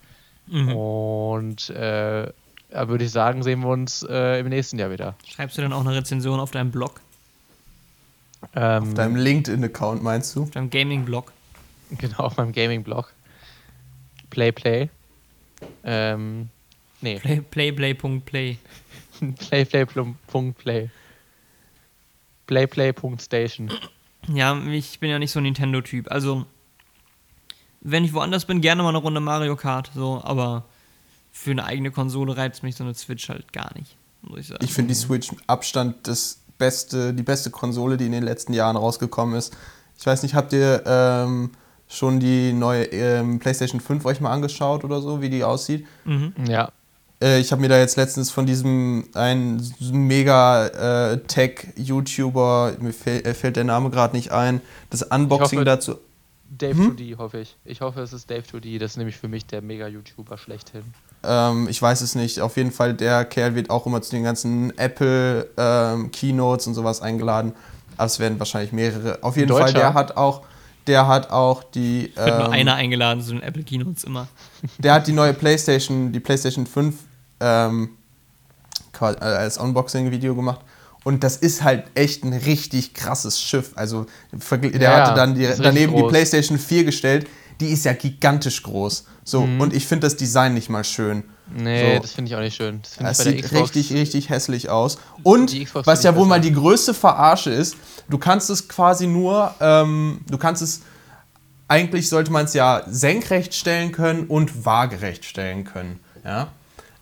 Mhm. Und äh, da würde ich sagen, sehen wir uns äh, im nächsten Jahr wieder. Schreibst du dann auch eine Rezension auf deinem Blog, Ähm, Auf deinem LinkedIn-Account meinst du? auf deinem Gaming-Blog? genau, auf meinem Gaming-Blog. Play, Play. Ähm, nee, Play, play, play, Punkt, play. Play, Play, Play. Play, Play, Punkt, Station. Ja, ich bin ja nicht so ein Nintendo-Typ. Also, wenn ich woanders bin, gerne mal eine Runde Mario Kart, so, aber für eine eigene Konsole reizt mich so eine Switch halt gar nicht, muss ich sagen. Ich finde die Switch Abstand das beste, die beste Konsole, die in den letzten Jahren rausgekommen ist. Ich weiß nicht, habt ihr ähm, schon die neue ähm, PlayStation 5 euch mal angeschaut oder so, wie die aussieht? Ja, Äh, ich habe mir da jetzt letztens von diesem einen mega äh, Tech-YouTuber, mir fäll, äh, fällt der Name gerade nicht ein, das Unboxing hoffe- dazu. Dave Hm? 2D, hoffe ich. Ich hoffe, es ist Dave 2D. Das ist nämlich für mich der Mega-YouTuber schlechthin. Ähm, ich weiß es nicht. Auf jeden Fall, der Kerl wird auch immer zu den ganzen Apple ähm, Keynotes und sowas eingeladen. Aber es werden wahrscheinlich mehrere. Auf jeden Fall, der hat auch, der hat auch die. Wird nur ähm, einer eingeladen zu den Apple Keynotes immer. Der hat die neue PlayStation, die PlayStation 5 ähm, als Unboxing-Video gemacht. Und das ist halt echt ein richtig krasses Schiff. Also der Ja, hatte dann die, daneben die. PlayStation 4 gestellt. Die ist ja gigantisch groß. So, und ich finde das Design nicht mal schön. Nee, So. das finde ich auch nicht schön. Das der sieht Xbox. richtig, richtig hässlich aus. Und was ja wohl mal die größte Verarsche ist, du kannst es quasi nur, ähm, du kannst es, eigentlich sollte man es ja senkrecht stellen können und waagerecht stellen können. Ja?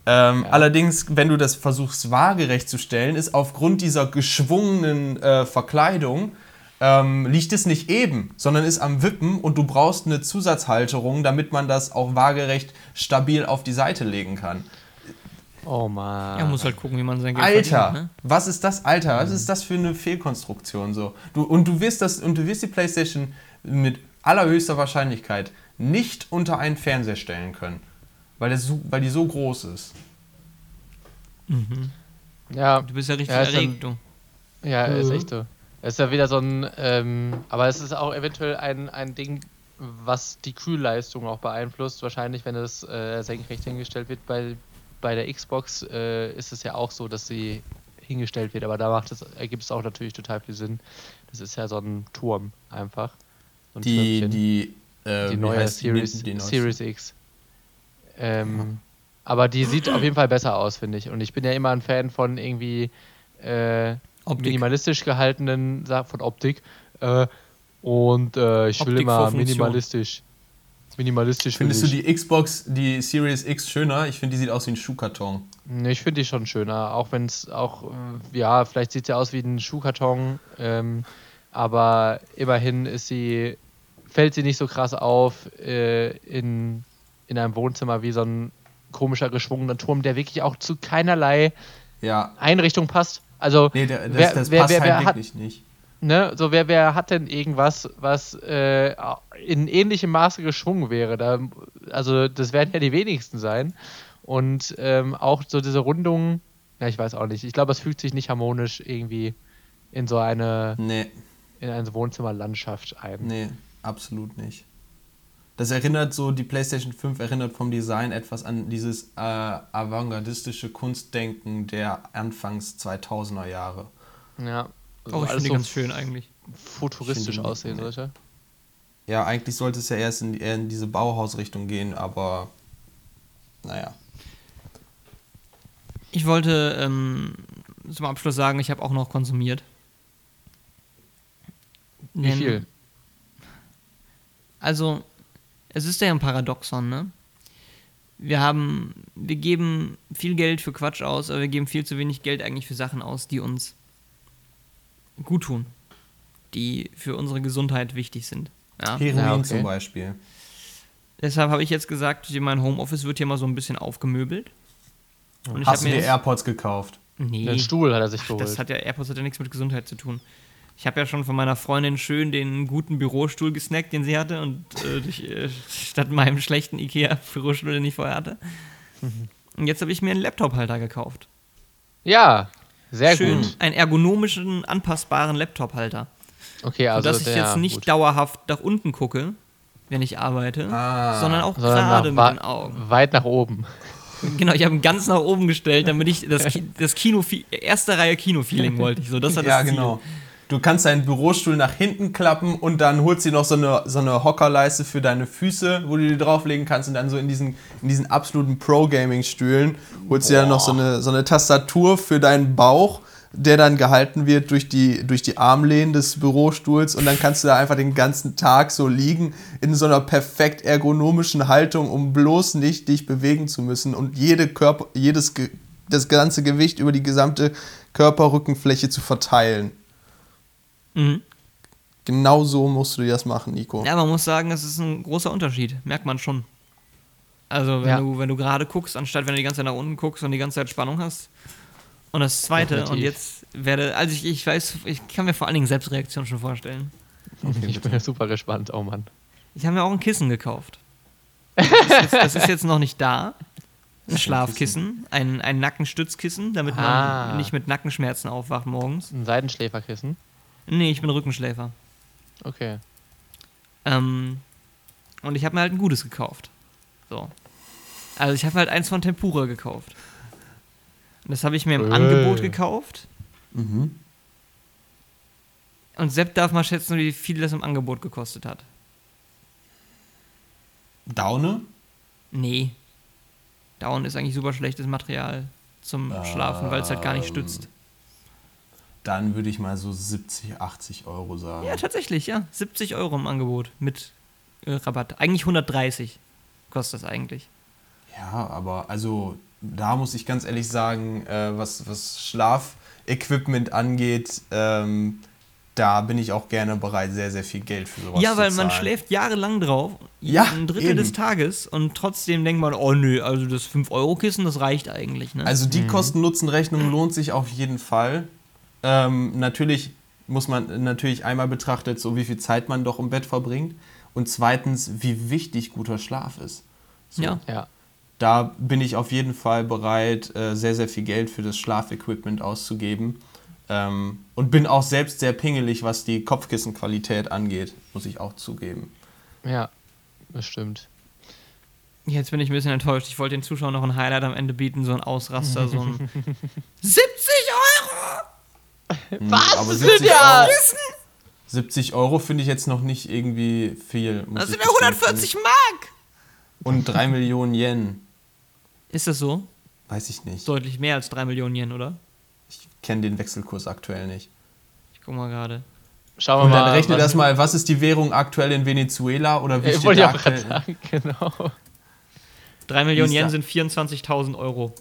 Ähm, Allerdings, wenn du das versuchst waagerecht zu stellen, ist aufgrund dieser geschwungenen äh, Verkleidung ähm, liegt es nicht eben, sondern ist am Wippen und du brauchst eine Zusatzhalterung, damit man das auch waagerecht stabil auf die Seite legen kann. Oh man. Ja, muss halt gucken, wie man sein Geld Alter, verdient, ne? was ist das, Alter? Was ist das für eine Fehlkonstruktion so? Du, und du wirst das und du wirst die PlayStation mit allerhöchster Wahrscheinlichkeit nicht unter einen Fernseher stellen können, weil, der so, weil die so groß ist. Ja, Du bist ja richtig Ja, ist erregt, du. ja, ist Mhm. echt so. Es ist ja wieder so ein, ähm, aber es ist auch eventuell ein, ein Ding, was die Kühlleistung auch beeinflusst. Wahrscheinlich, wenn es äh, senkrecht hingestellt wird. Bei, bei der Xbox äh, ist es ja auch so, dass sie hingestellt wird, aber da macht es, ergibt es auch natürlich total viel Sinn. Das ist ja so ein Turm einfach. So ein Die, Türmchen. die, äh, die neue die? Series, Die neueste. Series X. Ähm, aber die sieht auf jeden Fall besser aus, finde ich. Und ich bin ja immer ein Fan von irgendwie äh, minimalistisch gehaltenen Sachen von Optik. Äh, und äh, ich will Optik immer vor Funktion. minimalistisch. Minimalistisch Findest du will die Xbox, die Series X schöner? Ich finde, die sieht aus wie ein Schuhkarton. Nee, ich finde die schon schöner, auch wenn es auch, äh, ja, vielleicht sieht sie aus wie ein Schuhkarton, ähm, aber immerhin ist sie, fällt sie nicht so krass auf äh, in, in einem Wohnzimmer wie so ein komischer geschwungener Turm, der wirklich auch zu keinerlei Ja. Einrichtung passt. Also, Nee, das, wer, das wer, passt wer, halt wer hat, wirklich nicht. ne, so wer, wer hat denn irgendwas, was äh, in ähnlichem Maße geschwungen wäre? Da, also das werden ja die wenigsten sein. Und ähm, auch so diese Rundungen, ja, ich weiß auch nicht. Ich glaube, es fügt sich nicht harmonisch irgendwie in so eine, Nee, in eine Wohnzimmerlandschaft ein. nee, absolut nicht. Das erinnert so, die PlayStation 5 erinnert vom Design etwas an dieses äh, avantgardistische Kunstdenken der Anfangs 2000er Jahre. Ja. Also Oh, ich alles finde die so ganz schön eigentlich. futuristisch aussehen nee. sollte. Ja, eigentlich sollte es ja erst in, eher in diese Bauhausrichtung gehen, aber naja. Ich wollte ähm, zum Abschluss sagen, ich habe auch noch konsumiert. Wie Denn- viel? Also, es ist ja ein Paradoxon, ne? Wir haben, wir geben viel Geld für Quatsch aus, aber wir geben viel zu wenig Geld eigentlich für Sachen aus, die uns gut tun. Die für unsere Gesundheit wichtig sind. Ja? Heroin Ja, okay. zum Beispiel. Deshalb habe ich jetzt gesagt, mein Homeoffice wird hier mal so ein bisschen aufgemöbelt. Und ich Hast habe du mir dir AirPods gekauft? Nee. Den Stuhl hat er sich Ach, geholt. das hat ja AirPods hat ja nichts mit Gesundheit zu tun. Ich habe ja schon von meiner Freundin schön den guten Bürostuhl gesnackt, den sie hatte, und äh, durch, äh, statt meinem schlechten IKEA-Bürostuhl, den ich vorher hatte. Mhm. Und jetzt habe ich mir einen Laptop-Halter gekauft. ja, sehr schön gut. einen ergonomischen, anpassbaren Laptop-Halter. Okay, also sodass ich jetzt nicht gut. dauerhaft nach unten gucke, wenn ich arbeite, Ah. sondern auch gerade mit den Augen. weit nach oben. Genau, ich habe ihn ganz nach oben gestellt, damit ich das, Ki das Kino, erste Reihe Kino-Feeling wollte ich so. Das hat Ja, das Ziel. genau. Du kannst deinen Bürostuhl nach hinten klappen und dann holst du dir noch so eine, so eine Hockerleiste für deine Füße, wo du die drauflegen kannst und dann so in diesen, in diesen absoluten Pro-Gaming-Stühlen holst du dir dann noch so eine, so eine Tastatur für deinen Bauch, der dann gehalten wird durch die, durch die Armlehnen des Bürostuhls und dann kannst du da einfach den ganzen Tag so liegen in so einer perfekt ergonomischen Haltung, um bloß nicht dich bewegen zu müssen und jede Körper, jedes, das ganze Gewicht über die gesamte Körperrückenfläche zu verteilen. Mhm. Genau so musst du dir das machen, Nico. Ja, man muss sagen, es ist ein großer Unterschied. Merkt man schon. Also, wenn Ja. du, wenn du gerade guckst, anstatt wenn du die ganze Zeit nach unten guckst und die ganze Zeit Spannung hast. Und das zweite, und Definitiv. jetzt werde, also ich, ich weiß, ich kann mir vor allen Dingen Selbstreaktion schon vorstellen. Ich bin super gespannt, oh Mann. Ich habe mir auch ein Kissen gekauft. Das ist jetzt, das ist jetzt noch nicht da. Ein Schlafkissen, ein, ein Nackenstützkissen, damit man Ah. nicht mit Nackenschmerzen aufwacht morgens. Ein Seidenschläferkissen. Nee, ich bin Rückenschläfer. Okay. Ähm, und ich habe mir halt ein gutes gekauft. So. Also ich habe halt eins von Tempura gekauft. Und das habe ich mir im Äh. Angebot gekauft. Mhm. Und Sepp darf mal schätzen, wie viel das im Angebot gekostet hat. Daune? Nee. Down ist eigentlich super schlechtes Material zum Schlafen, weil es halt gar nicht stützt. Dann würde ich mal so 70, 80 Euro sagen. Ja, tatsächlich, ja. 70 Euro im Angebot mit äh, Rabatt. Eigentlich 130 kostet das eigentlich. Ja, aber also da muss ich ganz ehrlich sagen, äh, was, was Schlafequipment angeht, ähm, da bin ich auch gerne bereit, sehr, sehr viel Geld für sowas Ja, weil zu man schläft jahrelang drauf, Ja, ein Drittel eben. des Tages und trotzdem denkt man, oh nö, also das 5-Euro-Kissen, das reicht eigentlich, ne? Also die Kosten-Nutzen-Rechnung lohnt sich auf jeden Fall. Ähm, natürlich muss man natürlich einmal betrachtet, so wie viel Zeit man doch im Bett verbringt und zweitens, wie wichtig guter Schlaf ist. So. ja. Ja. Da bin ich auf jeden Fall bereit, äh, sehr, sehr viel Geld für das Schlafequipment auszugeben. Ähm, und bin auch selbst sehr pingelig, was die Kopfkissenqualität angeht, muss ich auch zugeben. Ja, das stimmt. Jetzt bin ich ein bisschen enttäuscht. Ich wollte den Zuschauern noch ein Highlight am Ende bieten, so ein Ausraster, so ein 70 Euro! Was? aber Das 70 sind ja- Euro, 70 Euro finde ich jetzt noch nicht irgendwie viel. Das sind ja gestehen. 140 Mark! Und 3 Millionen Yen. Ist das so? Weiß ich nicht. Deutlich mehr als 3 Millionen Yen, oder? Ich kenne den Wechselkurs aktuell nicht. Ich guck mal gerade. Schauen wir Und mal. dann rechne was- das mal, was ist die Währung aktuell in Venezuela oder wie Äh, steht wollte ich auch gerade sagen, genau. 3 Millionen Yen sind 24.000 Euro.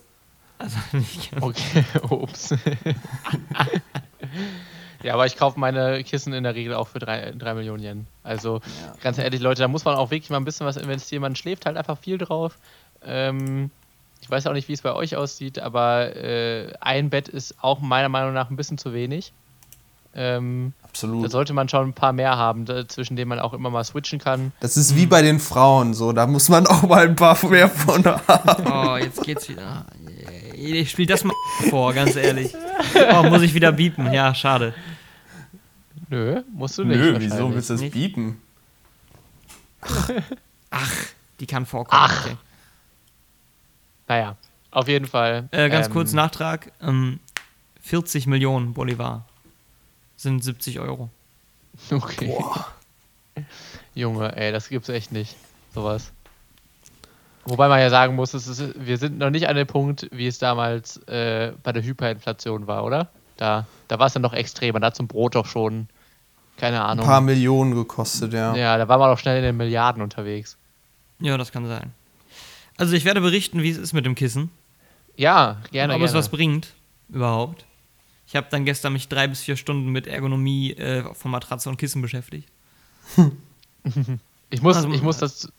Also nicht ganz. Okay, ups. ja, aber ich kaufe meine Kissen in der Regel auch für 3, Millionen Yen. Also ganz ehrlich, Leute, da muss man auch wirklich mal ein bisschen was investieren. Man schläft halt einfach viel drauf. Ähm, ich weiß auch nicht, wie es bei euch aussieht, aber äh, ein Bett ist auch meiner Meinung nach ein bisschen zu wenig. Ähm, da Absolut. sollte man schon ein paar mehr haben, da, zwischen denen man auch immer mal switchen kann. Das ist wie bei den Frauen so, da muss man auch mal ein paar mehr von haben. Oh, jetzt geht's wieder. Ich spiel das mal vor, ganz ehrlich. Oh, muss ich wieder biepen. Ja, schade. Nö, musst du nicht. Nö, wieso willst du das biepen? Die kann vorkommen. Ach. Okay. Naja, auf jeden Fall. Äh, ganz ähm, kurz Nachtrag. Ähm, 40 Millionen Bolivar sind 70 Euro. Okay. Junge, ey, das gibt's echt nicht. Sowas. Wobei man ja sagen muss, es ist, wir sind noch nicht an dem Punkt, wie es damals äh, bei der Hyperinflation war, oder? Da, da war es dann noch extremer. Da hat zum Brot doch schon, keine Ein Ahnung. paar Millionen gekostet, ja. ja, da war man doch schnell in den Milliarden unterwegs. Ja, das kann sein. Also ich werde berichten, wie es ist mit dem Kissen. Ja, gerne. ob gerne. es was bringt. Überhaupt. Ich habe dann gestern mich drei bis vier Stunden mit Ergonomie äh, von Matratze und Kissen beschäftigt. Ich muss, Also- ich, muss das,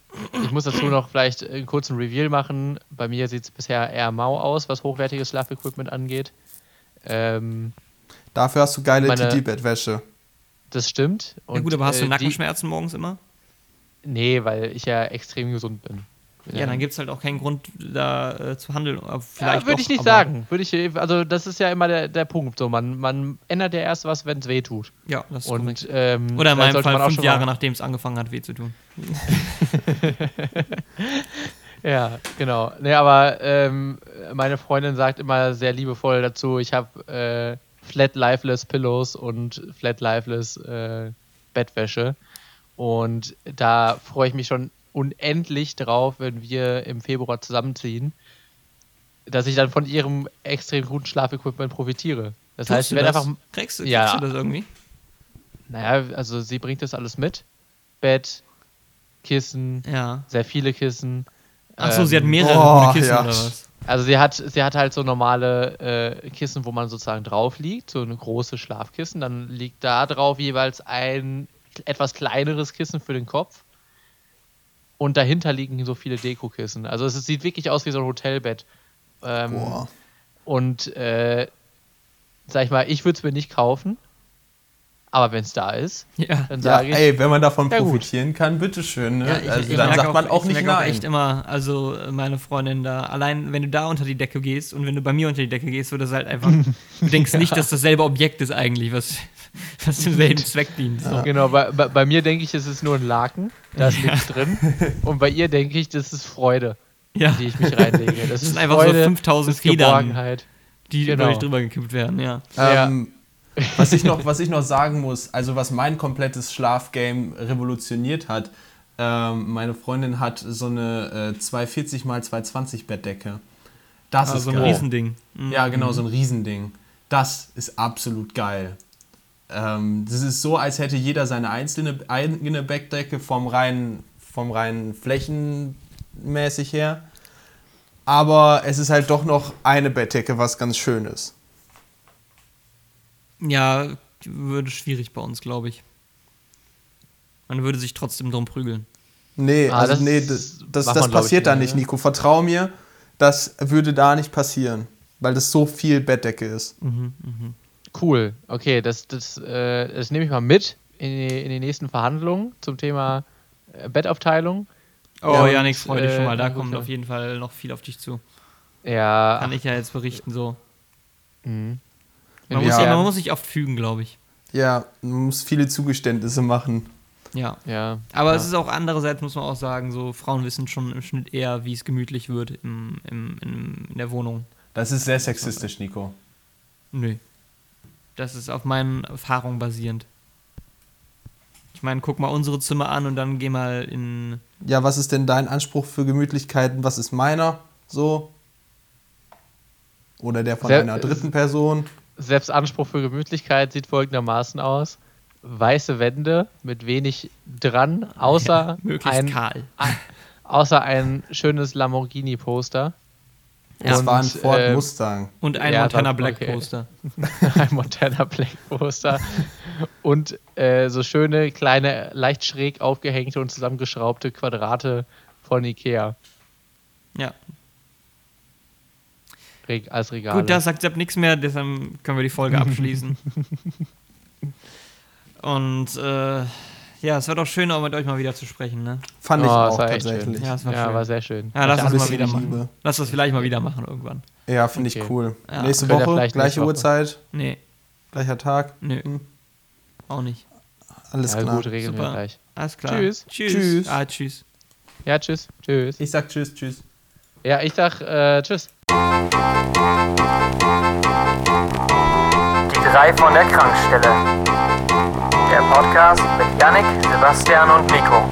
ich muss dazu noch vielleicht einen kurzen Reveal machen. Bei mir sieht es bisher eher mau aus, was hochwertiges Schlafequipment angeht. Ähm, Dafür hast du geile TT-Bettwäsche. das stimmt. ja gut, aber hast du äh, die- Nackenschmerzen morgens immer? Nee, weil ich ja extrem gesund bin. Ja, dann gibt es halt auch keinen Grund, da äh, zu handeln. Aber Ja, Vielleicht würde ich nicht sagen. Würde ich, also das ist ja immer der, der Punkt. So, man, man ändert ja erst was, wenn es weh tut. Ja, das ist. Und, ähm, Oder in vielleicht meinem Fall auch fünf schon Jahre nachdem es angefangen hat, weh zu tun. Ja, genau. Nee, aber ähm, meine Freundin sagt immer sehr liebevoll dazu, ich habe äh, Flat Lifeless Pillows und Flat Lifeless äh, Bettwäsche. Und da freue ich mich schon unendlich drauf, wenn wir im Februar zusammenziehen, dass ich dann von ihrem extrem guten Schlafequipment profitiere. Das heißt, ich Tust du werde einfach Kriegst du, Ja. kriegst du das irgendwie? Naja, also sie bringt das alles mit. Bett, Kissen, Ja. sehr viele Kissen. Achso, sie hat Ähm, mehrere oh, Kissen ja. oder was? Also sie hat, sie hat halt so normale äh, Kissen, wo man sozusagen drauf liegt, so eine große Schlafkissen. Dann liegt da drauf jeweils ein etwas kleineres Kissen für den Kopf. Und dahinter liegen so viele Dekokissen. Also es sieht wirklich aus wie so ein Hotelbett. Ähm, Boah. und äh, sag ich mal, ich würde es mir nicht kaufen. Aber wenn es da ist, Ja. dann Ja, sage ich, ey, wenn man davon Ja, gut. profitieren kann, bitteschön. Ne? Ja, ich, also ich dann sagt man auch ich nicht merk nein. echt immer, also meine Freundin da, allein wenn du da unter die Decke gehst und wenn du bei mir unter die Decke gehst, wird das halt einfach, du denkst nicht, dass dasselbe Objekt ist eigentlich, was, was demselben Zweck dient. So. Genau, bei, bei, bei mir denke ich, es ist nur ein Laken, da ist nichts drin. Und bei ihr denke ich, das ist Freude, Ja, in die ich mich reinlege. Das, ist sind einfach so Freude, 5000 das ist Federn. Geborgenheit. die genau. über dich drüber gekippt werden, ja. Ähm, was, ich noch, was ich noch sagen muss, also was mein komplettes Schlafgame revolutioniert hat, ähm, meine Freundin hat so eine äh, 240 x 220 Bettdecke. Das Also ist so ein geil. Riesending. Mhm. Ja, genau, so ein Riesending. Das ist absolut geil. Ähm, das ist so, als hätte jeder seine einzelne eigene Bettdecke vom reinen, vom reinen flächenmäßig her. aber es ist halt doch noch eine Bettdecke, was ganz schön ist. Ja, würde schwierig bei uns, glaube ich. Man würde sich trotzdem drum prügeln. Nee, Ah, also das nee, das, das, das man, glaub ich, passiert da nicht, nicht? Nico. Vertrau mir, das würde da nicht passieren, weil das so viel Bettdecke ist. Cool. Okay, das, das, äh, das nehme ich mal mit in die, in die nächsten Verhandlungen zum Thema äh, Bettaufteilung. Oh, Ja, Janik, und, freu dich schon mal. Da äh, kommt auf jeden Fall noch viel auf dich zu. Ja. Kann ich ja jetzt berichten so. Mhm. Man, muss, Ja. ja, man muss sich oft fügen, glaube ich. Ja, man muss viele Zugeständnisse machen. Ja. Ja. Aber ja. es ist auch andererseits, muss man auch sagen, so Frauen wissen schon im Schnitt eher, wie es gemütlich wird im, im, im, in der Wohnung. Das ist sehr sexistisch, Nico. Nö. Das ist auf meinen Erfahrungen basierend. Ich meine, guck mal unsere Zimmer an und dann geh mal in. Ja, was ist denn dein Anspruch für Gemütlichkeiten? Was ist meiner? So? Oder der von Sehr- einer dritten Person? Selbst Anspruch für Gemütlichkeit sieht folgendermaßen aus. Weiße Wände mit wenig dran, außer, Möglichst ein, kahl. außer ein schönes Lamborghini-Poster. Das Und, war ein Ford äh, Mustang. Und ein Ja, Montana dann- Black okay. Poster. ein Montana Black Poster und äh, so schöne, kleine, leicht schräg aufgehängte und zusammengeschraubte Quadrate von Ikea Ja. Reg als Regale. Gut, da sagt Sepp nichts mehr, deshalb können wir die Folge abschließen. Und äh, ja, es war doch schön, auch mit euch mal wieder zu sprechen, ne? Fand Oh, ich das auch war echt tatsächlich. Ja, Ja, es war ja, schön. war sehr schön. Ja, lass Ja, uns ein mal wieder machen. Liebe. Lass das vielleicht mal wieder machen irgendwann. finde ich Okay. cool. Ja. Nächste Woche, vielleicht gleiche nächste Woche. Uhrzeit, Nee, gleicher Tag. nö. Hm. Auch nicht. Alles Ja, klar. gut, regeln wir Super. gleich. Alles klar. Tschüss. Tschüss. Tschüss. Ah, tschüss. Ja, tschüss. Tschüss. Ich sag Tschüss, Tschüss. Ja, ich sag äh, tschüss. Die drei von der Krankstelle. Der Podcast mit Yannick, Sebastian und Nico.